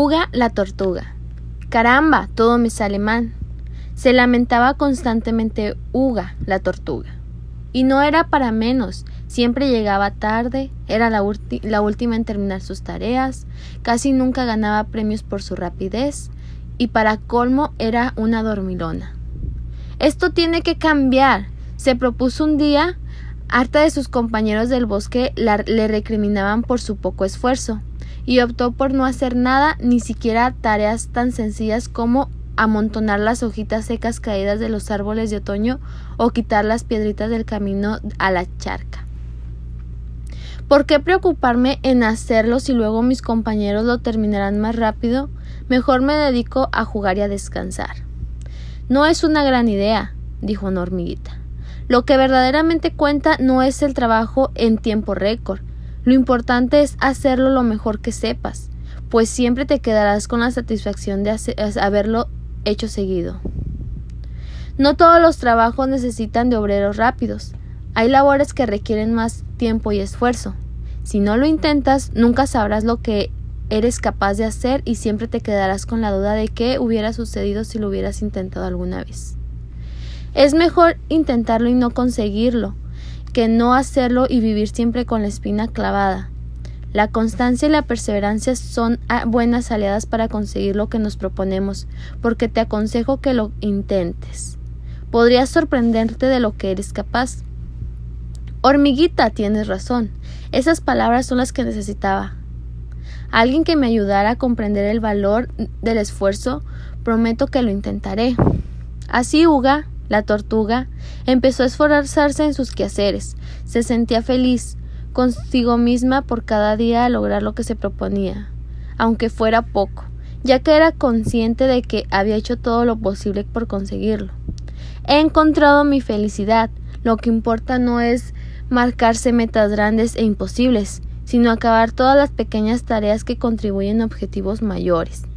Uga la tortuga. Caramba, todo me sale mal. Se lamentaba constantemente Uga la tortuga. Y no era para menos, siempre llegaba tarde, era la, la, última en terminar sus tareas, casi nunca ganaba premios por su rapidez, y para colmo era una dormilona. Esto tiene que cambiar. Se propuso un día, harta de sus compañeros del bosque le recriminaban por su poco esfuerzo y optó por no hacer nada, ni siquiera tareas tan sencillas como amontonar las hojitas secas caídas de los árboles de otoño o quitar las piedritas del camino a la charca. ¿Por qué preocuparme en hacerlo si luego mis compañeros lo terminarán más rápido? Mejor me dedico a jugar y a descansar. No es una gran idea, dijo una hormiguita. Lo que verdaderamente cuenta no es el trabajo en tiempo récord, lo importante es hacerlo lo mejor que sepas, pues siempre te quedarás con la satisfacción de haberlo hecho seguido. No todos los trabajos necesitan de obreros rápidos. Hay labores que requieren más tiempo y esfuerzo. Si no lo intentas, nunca sabrás lo que eres capaz de hacer y siempre te quedarás con la duda de qué hubiera sucedido si lo hubieras intentado alguna vez. Es mejor intentarlo y no conseguirlo, que no hacerlo y vivir siempre con la espina clavada. La constancia y la perseverancia son ah, buenas aliadas para conseguir lo que nos proponemos, porque te aconsejo que lo intentes. Podrías sorprenderte de lo que eres capaz. Hormiguita, tienes razón. Esas palabras son las que necesitaba. Alguien que me ayudara a comprender el valor del esfuerzo, prometo que lo intentaré. Así, Uga, la tortuga empezó a esforzarse en sus quehaceres. Se sentía feliz consigo misma por cada día lograr lo que se proponía, aunque fuera poco, ya que era consciente de que había hecho todo lo posible por conseguirlo. He encontrado mi felicidad. Lo que importa no es marcarse metas grandes e imposibles, sino acabar todas las pequeñas tareas que contribuyen a objetivos mayores.